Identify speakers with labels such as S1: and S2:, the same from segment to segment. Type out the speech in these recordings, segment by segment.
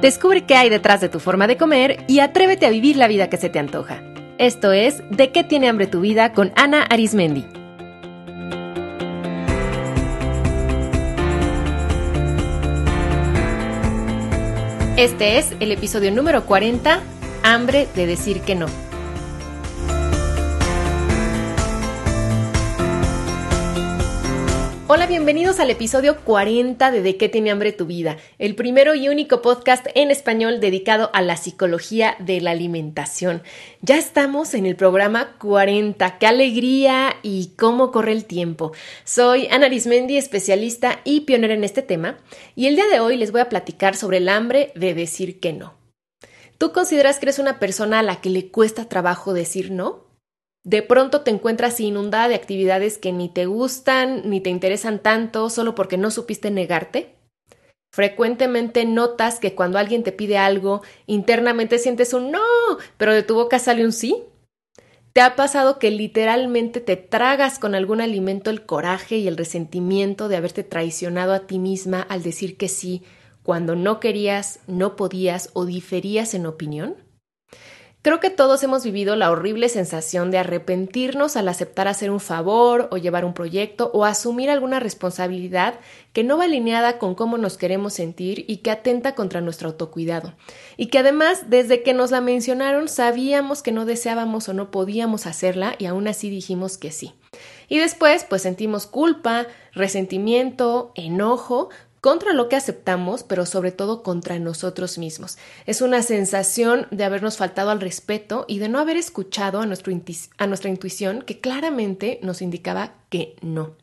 S1: Descubre qué hay detrás de tu forma de comer y atrévete a vivir la vida que se te antoja. Esto es De qué tiene hambre tu vida con Ana Arismendi. Este es el episodio número 40, Hambre de decir que no. Hola, bienvenidos al episodio 40 de De qué tiene hambre tu vida, el primero y único podcast en español dedicado a la psicología de la alimentación. Ya estamos en el programa 40, qué alegría y cómo corre el tiempo. Soy Ana Arismendi, especialista y pionera en este tema, y el día de hoy les voy a platicar sobre el hambre de decir que no. ¿Tú consideras que eres una persona a la que le cuesta trabajo decir no? De pronto te encuentras inundada de actividades que ni te gustan ni te interesan tanto solo porque no supiste negarte? Frecuentemente notas que cuando alguien te pide algo, internamente sientes un no, pero de tu boca sale un sí. ¿Te ha pasado que literalmente te tragas con algún alimento el coraje y el resentimiento de haberte traicionado a ti misma al decir que sí cuando no querías, no podías o diferías en opinión? Creo que todos hemos vivido la horrible sensación de arrepentirnos al aceptar hacer un favor o llevar un proyecto o asumir alguna responsabilidad que no va alineada con cómo nos queremos sentir y que atenta contra nuestro autocuidado. Y que además, desde que nos la mencionaron, sabíamos que no deseábamos o no podíamos hacerla y aún así dijimos que sí. Y después, pues sentimos culpa, resentimiento, enojo contra lo que aceptamos, pero sobre todo contra nosotros mismos. Es una sensación de habernos faltado al respeto y de no haber escuchado a, a nuestra intuición que claramente nos indicaba que no.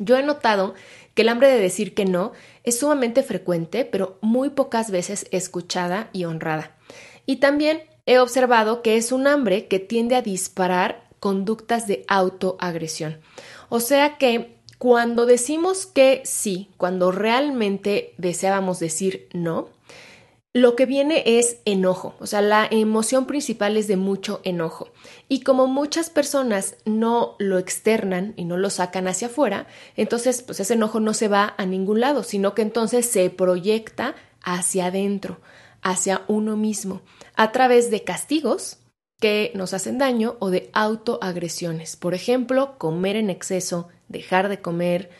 S1: Yo he notado que el hambre de decir que no es sumamente frecuente, pero muy pocas veces escuchada y honrada. Y también he observado que es un hambre que tiende a disparar conductas de autoagresión. O sea que cuando decimos que sí, cuando realmente deseábamos decir no, lo que viene es enojo, o sea, la emoción principal es de mucho enojo. Y como muchas personas no lo externan y no lo sacan hacia afuera, entonces pues ese enojo no se va a ningún lado, sino que entonces se proyecta hacia adentro, hacia uno mismo, a través de castigos que nos hacen daño o de autoagresiones. Por ejemplo, comer en exceso, dejar de comer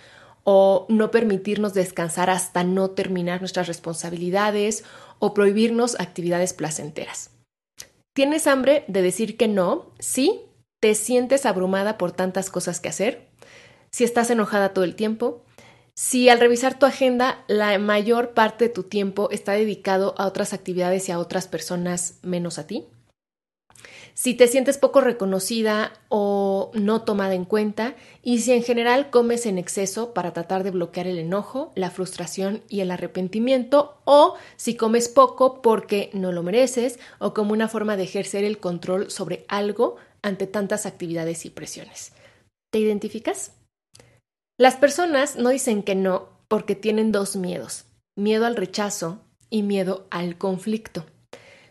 S1: o no permitirnos descansar hasta no terminar nuestras responsabilidades o prohibirnos actividades placenteras. ¿Tienes hambre de decir que no? Sí. ¿Te sientes abrumada por tantas cosas que hacer? Si estás enojada todo el tiempo, si al revisar tu agenda la mayor parte de tu tiempo está dedicado a otras actividades y a otras personas menos a ti, si te sientes poco reconocida o no tomada en cuenta y si en general comes en exceso para tratar de bloquear el enojo, la frustración y el arrepentimiento o si comes poco porque no lo mereces o como una forma de ejercer el control sobre algo ante tantas actividades y presiones. ¿Te identificas? Las personas no dicen que no porque tienen dos miedos, miedo al rechazo y miedo al conflicto.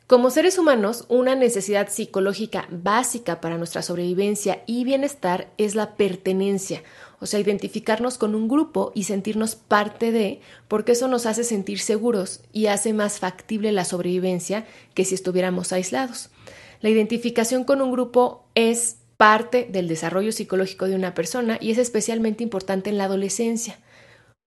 S1: Como seres humanos, una necesidad psicológica básica para nuestra sobrevivencia y bienestar es la pertenencia, o sea, identificarnos con un grupo y sentirnos parte de, porque eso nos hace sentir seguros y hace más factible la sobrevivencia que si estuviéramos aislados. La identificación con un grupo es parte del desarrollo psicológico de una persona y es especialmente importante en la adolescencia.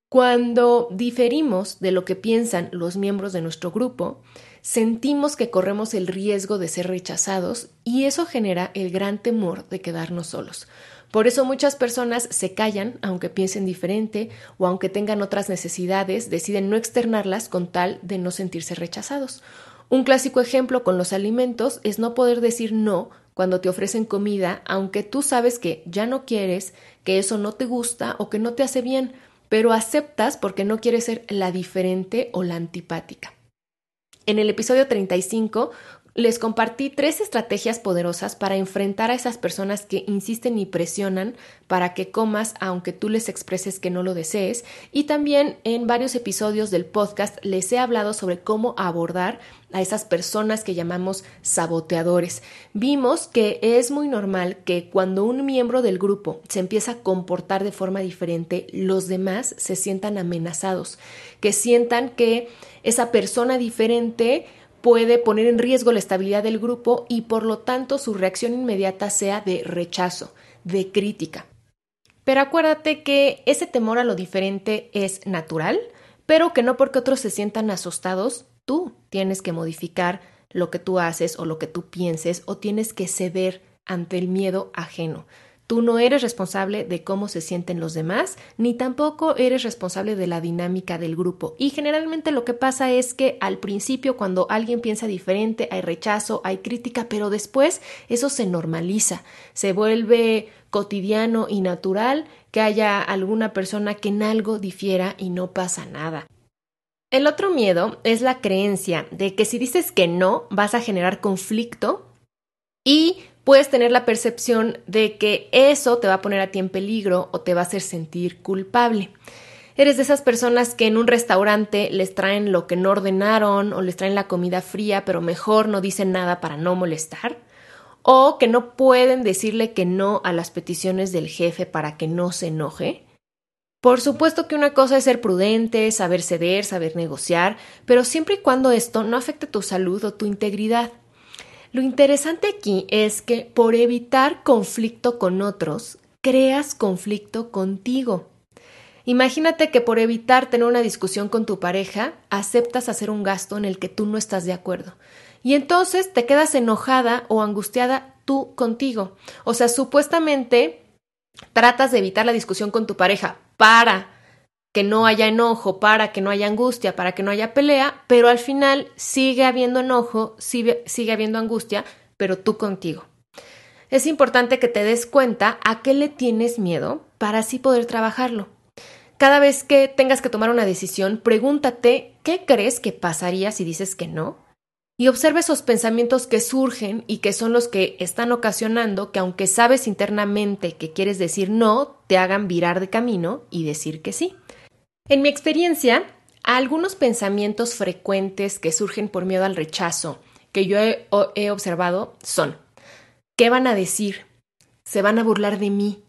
S1: Cuando diferimos de lo que piensan los miembros de nuestro grupo, sentimos que corremos el riesgo de ser rechazados y eso genera el gran temor de quedarnos solos. Por eso muchas personas se callan, aunque piensen diferente o aunque tengan otras necesidades, deciden no externarlas con tal de no sentirse rechazados. Un clásico ejemplo con los alimentos es no poder decir no cuando te ofrecen comida, aunque tú sabes que ya no quieres, que eso no te gusta o que no te hace bien, pero aceptas porque no quieres ser la diferente o la antipática. En el episodio 35 les compartí tres estrategias poderosas para enfrentar a esas personas que insisten y presionan para que comas aunque tú les expreses que no lo desees y también en varios episodios del podcast les he hablado sobre cómo abordar a esas personas que llamamos saboteadores. Vimos que es muy normal que cuando un miembro del grupo se empieza a comportar de forma diferente, los demás se sientan amenazados, que sientan que esa persona diferente puede poner en riesgo la estabilidad del grupo y por lo tanto su reacción inmediata sea de rechazo, de crítica. Pero acuérdate que ese temor a lo diferente es natural, pero que no porque otros se sientan asustados, tú tienes que modificar lo que tú haces o lo que tú pienses o tienes que ceder ante el miedo ajeno. Tú no eres responsable de cómo se sienten los demás, ni tampoco eres responsable de la dinámica del grupo. Y generalmente lo que pasa es que al principio cuando alguien piensa diferente hay rechazo, hay crítica, pero después eso se normaliza, se vuelve cotidiano y natural que haya alguna persona que en algo difiera y no pasa nada. El otro miedo es la creencia de que si dices que no vas a generar conflicto y puedes tener la percepción de que eso te va a poner a ti en peligro o te va a hacer sentir culpable. Eres de esas personas que en un restaurante les traen lo que no ordenaron o les traen la comida fría, pero mejor no dicen nada para no molestar. O que no pueden decirle que no a las peticiones del jefe para que no se enoje. Por supuesto que una cosa es ser prudente, saber ceder, saber negociar, pero siempre y cuando esto no afecte tu salud o tu integridad. Lo interesante aquí es que por evitar conflicto con otros, creas conflicto contigo. Imagínate que por evitar tener una discusión con tu pareja, aceptas hacer un gasto en el que tú no estás de acuerdo. Y entonces te quedas enojada o angustiada tú contigo. O sea, supuestamente tratas de evitar la discusión con tu pareja para que no haya enojo, para que no haya angustia, para que no haya pelea, pero al final sigue habiendo enojo, sigue, sigue habiendo angustia, pero tú contigo. Es importante que te des cuenta a qué le tienes miedo para así poder trabajarlo. Cada vez que tengas que tomar una decisión, pregúntate qué crees que pasaría si dices que no y observa esos pensamientos que surgen y que son los que están ocasionando que aunque sabes internamente que quieres decir no, te hagan virar de camino y decir que sí. En mi experiencia, algunos pensamientos frecuentes que surgen por miedo al rechazo que yo he, observado son, ¿qué van a decir? ¿Se van a burlar de mí?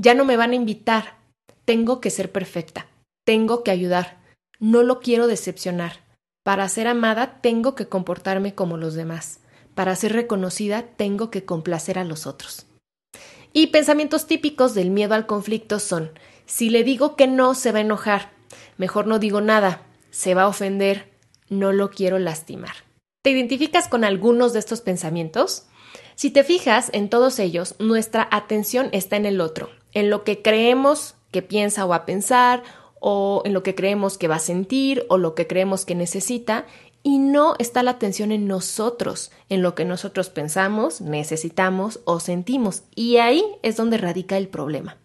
S1: ¿Ya no me van a invitar? Tengo que ser perfecta. Tengo que ayudar. No lo quiero decepcionar. Para ser amada tengo que comportarme como los demás. Para ser reconocida tengo que complacer a los otros. Y pensamientos típicos del miedo al conflicto son, si le digo que no, se va a enojar. Mejor no digo nada, se va a ofender, no lo quiero lastimar. ¿Te identificas con algunos de estos pensamientos? Si te fijas en todos ellos, nuestra atención está en el otro, en lo que creemos que piensa o va a pensar, o en lo que creemos que va a sentir, o lo que creemos que necesita, y no está la atención en nosotros, en lo que nosotros pensamos, necesitamos o sentimos. Y ahí es donde radica el problema.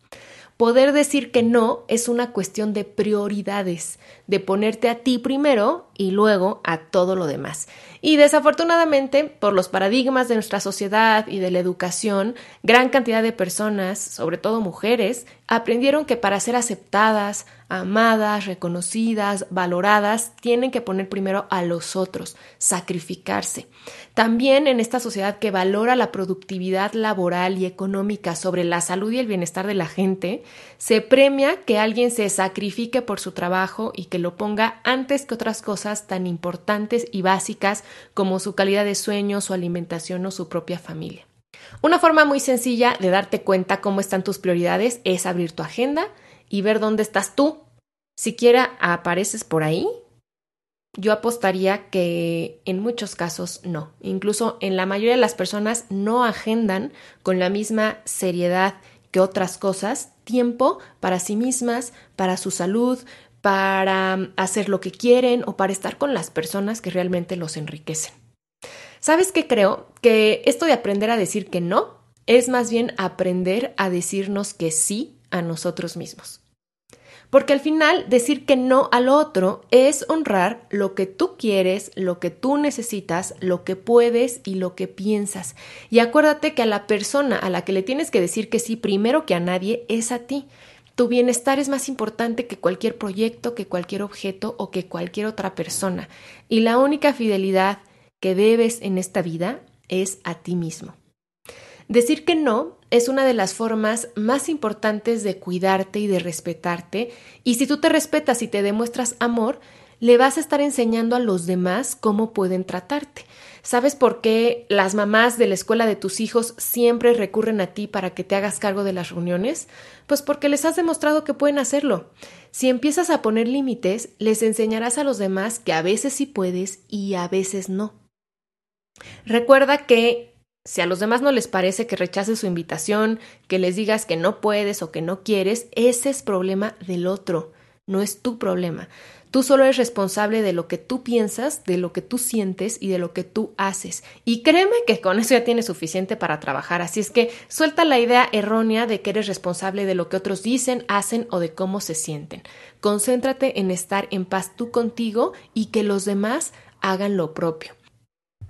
S1: Poder decir que no es una cuestión de prioridades, de ponerte a ti primero y luego a todo lo demás. Y desafortunadamente, por los paradigmas de nuestra sociedad y de la educación, gran cantidad de personas, sobre todo mujeres, aprendieron que para ser aceptadas, amadas, reconocidas, valoradas, tienen que poner primero a los otros, sacrificarse. También en esta sociedad que valora la productividad laboral y económica sobre la salud y el bienestar de la gente, se premia que alguien se sacrifique por su trabajo y lo ponga antes que otras cosas tan importantes y básicas como su calidad de sueño, su alimentación o su propia familia. Una forma muy sencilla de darte cuenta cómo están tus prioridades es abrir tu agenda y ver dónde estás tú. Siquiera apareces por ahí. Yo apostaría que en muchos casos no. Incluso en la mayoría de las personas no agendan con la misma seriedad que otras cosas tiempo para sí mismas, para su salud, para hacer lo que quieren o para estar con las personas que realmente los enriquecen. ¿Sabes qué creo? Que esto de aprender a decir que no es más bien aprender a decirnos que sí a nosotros mismos. Porque al final decir que no al otro es honrar lo que tú quieres, lo que tú necesitas, lo que puedes y lo que piensas. Y acuérdate que a la persona a la que le tienes que decir que sí primero que a nadie es a ti. Tu bienestar es más importante que cualquier proyecto, que cualquier objeto o que cualquier otra persona. Y la única fidelidad que debes en esta vida es a ti mismo. Decir que no es una de las formas más importantes de cuidarte y de respetarte, y si tú te respetas y te demuestras amor, le vas a estar enseñando a los demás cómo pueden tratarte. ¿Sabes por qué las mamás de la escuela de tus hijos siempre recurren a ti para que te hagas cargo de las reuniones? Pues porque les has demostrado que pueden hacerlo. Si empiezas a poner límites, les enseñarás a los demás que a veces sí puedes y a veces no. Recuerda que si a los demás no les parece que rechaces su invitación, que les digas que no puedes o que no quieres, ese es problema del otro, no es tu problema. Tú solo eres responsable de lo que tú piensas, de lo que tú sientes y de lo que tú haces. Y créeme que con eso ya tienes suficiente para trabajar. Así es que suelta la idea errónea de que eres responsable de lo que otros dicen, hacen o de cómo se sienten. Concéntrate en estar en paz tú contigo y que los demás hagan lo propio.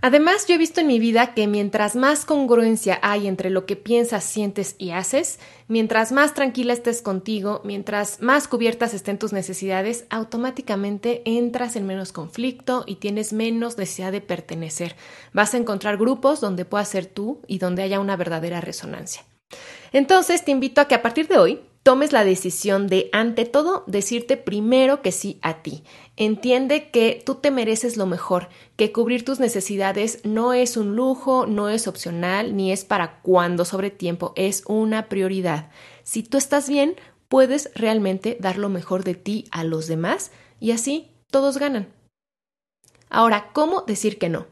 S1: Además, yo he visto en mi vida que mientras más congruencia hay entre lo que piensas, sientes y haces, mientras más tranquila estés contigo, mientras más cubiertas estén tus necesidades, automáticamente entras en menos conflicto y tienes menos necesidad de pertenecer. Vas a encontrar grupos donde puedas ser tú y donde haya una verdadera resonancia. Entonces, te invito a que a partir de hoy tomes la decisión de, ante todo, decirte primero que sí a ti. Entiende que tú te mereces lo mejor, que cubrir tus necesidades no es un lujo, no es opcional, ni es para cuando sobre tiempo, es una prioridad. Si tú estás bien, puedes realmente dar lo mejor de ti a los demás y así todos ganan. Ahora, ¿cómo decir que no?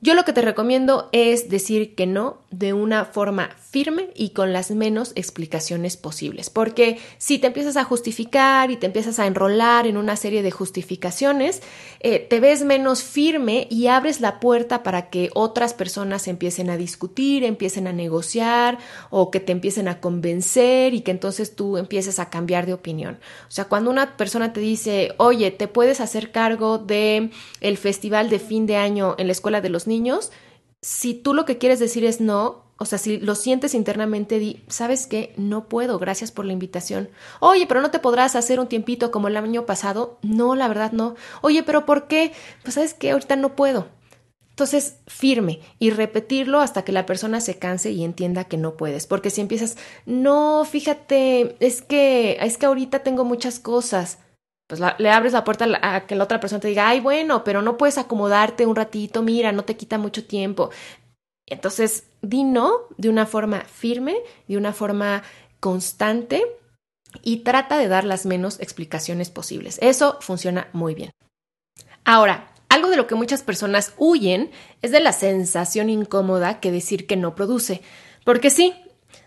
S1: Yo lo que te recomiendo es decir que no de una forma firme y con las menos explicaciones posibles, porque si te empiezas a justificar y te empiezas a enrolar en una serie de justificaciones, eh, te ves menos firme y abres la puerta para que otras personas empiecen a discutir, empiecen a negociar o que te empiecen a convencer y que entonces tú empieces a cambiar de opinión. O sea, cuando una persona te dice, oye, te puedes hacer cargo de el festival de fin de año en la escuela de los niños, si tú lo que quieres decir es no, o sea, si lo sientes internamente, di, ¿sabes qué? No puedo, gracias por la invitación. Oye, pero no te podrás hacer un tiempito como el año pasado. No, la verdad no. Oye, pero ¿por qué? Pues sabes que ahorita no puedo. Entonces, firme y repetirlo hasta que la persona se canse y entienda que no puedes. Porque si empiezas, no, fíjate, es que, es que ahorita tengo muchas cosas pues le abres la puerta a que la otra persona te diga, ay, bueno, pero no puedes acomodarte un ratito, mira, no te quita mucho tiempo. Entonces, di no de una forma firme, de una forma constante y trata de dar las menos explicaciones posibles. Eso funciona muy bien. Ahora, algo de lo que muchas personas huyen es de la sensación incómoda que decir que no produce. Porque sí,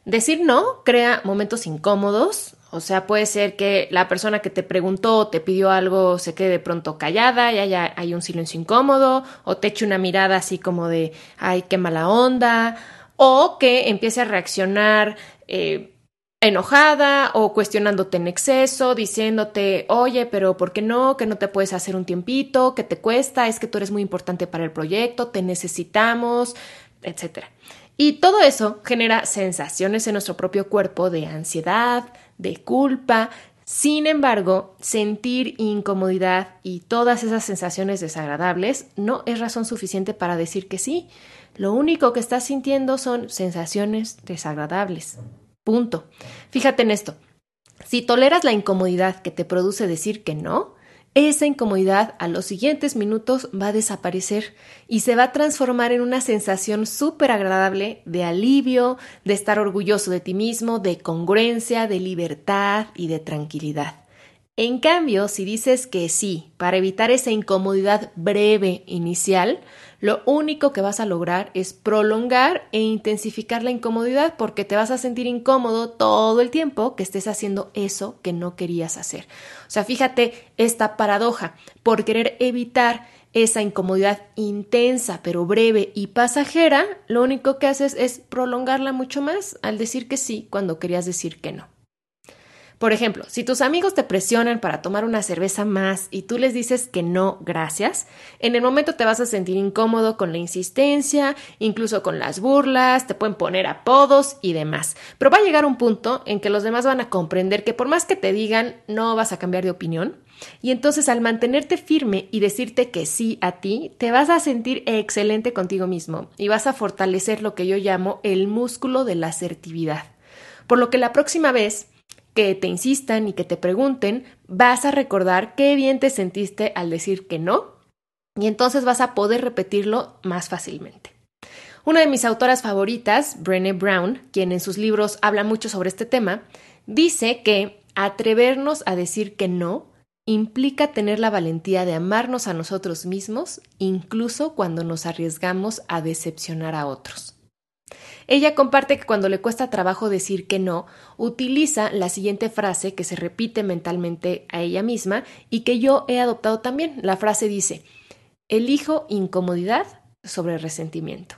S1: decir no crea momentos incómodos, o sea, puede ser que la persona que te preguntó o te pidió algo se quede de pronto callada y haya, hay un silencio incómodo, o te eche una mirada así como de, ay, qué mala onda, o que empiece a reaccionar eh, enojada o cuestionándote en exceso, diciéndote, oye, pero ¿por qué no? Que no te puedes hacer un tiempito, que te cuesta, es que tú eres muy importante para el proyecto, te necesitamos, etcétera. Y todo eso genera sensaciones en nuestro propio cuerpo de ansiedad, de culpa. Sin embargo, sentir incomodidad y todas esas sensaciones desagradables no es razón suficiente para decir que sí. Lo único que estás sintiendo son sensaciones desagradables. Punto. Fíjate en esto. Si toleras la incomodidad que te produce decir que no, esa incomodidad a los siguientes minutos va a desaparecer y se va a transformar en una sensación súper agradable de alivio, de estar orgulloso de ti mismo, de congruencia, de libertad y de tranquilidad. En cambio, si dices que sí, para evitar esa incomodidad breve inicial, lo único que vas a lograr es prolongar e intensificar la incomodidad porque te vas a sentir incómodo todo el tiempo que estés haciendo eso que no querías hacer. O sea, fíjate esta paradoja, por querer evitar esa incomodidad intensa pero breve y pasajera, lo único que haces es prolongarla mucho más al decir que sí cuando querías decir que no. Por ejemplo, si tus amigos te presionan para tomar una cerveza más y tú les dices que no, gracias, en el momento te vas a sentir incómodo con la insistencia, incluso con las burlas, te pueden poner apodos y demás. Pero va a llegar un punto en que los demás van a comprender que por más que te digan no vas a cambiar de opinión, y entonces al mantenerte firme y decirte que sí a ti, te vas a sentir excelente contigo mismo y vas a fortalecer lo que yo llamo el músculo de la asertividad. Por lo que la próxima vez que te insistan y que te pregunten, vas a recordar qué bien te sentiste al decir que no y entonces vas a poder repetirlo más fácilmente. Una de mis autoras favoritas, Brené Brown, quien en sus libros habla mucho sobre este tema, dice que atrevernos a decir que no implica tener la valentía de amarnos a nosotros mismos, incluso cuando nos arriesgamos a decepcionar a otros. Ella comparte que cuando le cuesta trabajo decir que no, utiliza la siguiente frase que se repite mentalmente a ella misma y que yo he adoptado también. La frase dice, elijo incomodidad sobre resentimiento.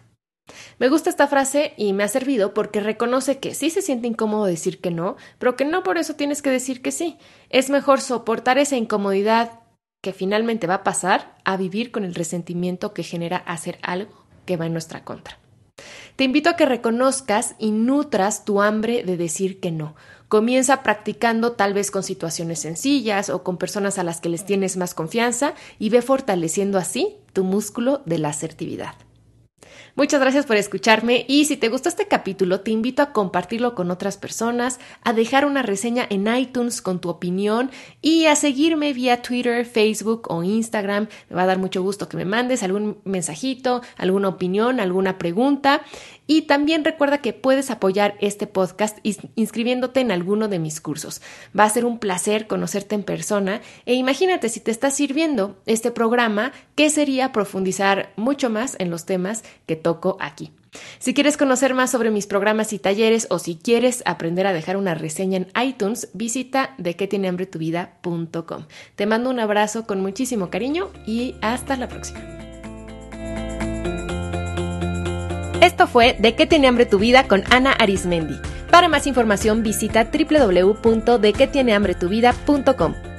S1: Me gusta esta frase y me ha servido porque reconoce que sí se siente incómodo decir que no, pero que no por eso tienes que decir que sí. Es mejor soportar esa incomodidad que finalmente va a pasar a vivir con el resentimiento que genera hacer algo que va en nuestra contra. Te invito a que reconozcas y nutras tu hambre de decir que no. Comienza practicando tal vez con situaciones sencillas o con personas a las que les tienes más confianza y ve fortaleciendo así tu músculo de la asertividad. Muchas gracias por escucharme y si te gustó este capítulo te invito a compartirlo con otras personas, a dejar una reseña en iTunes con tu opinión y a seguirme vía Twitter, Facebook o Instagram. Me va a dar mucho gusto que me mandes algún mensajito, alguna opinión, alguna pregunta. Y también recuerda que puedes apoyar este podcast inscribiéndote en alguno de mis cursos. Va a ser un placer conocerte en persona e imagínate si te está sirviendo este programa, ¿qué sería profundizar mucho más en los temas que toco aquí? Si quieres conocer más sobre mis programas y talleres o si quieres aprender a dejar una reseña en iTunes, visita de tiene hambre tu. Te mando un abrazo con muchísimo cariño y hasta la próxima. Esto fue De qué tiene hambre tu vida con Ana Arismendi. Para más información visita www.dequetienehambretuvida.com.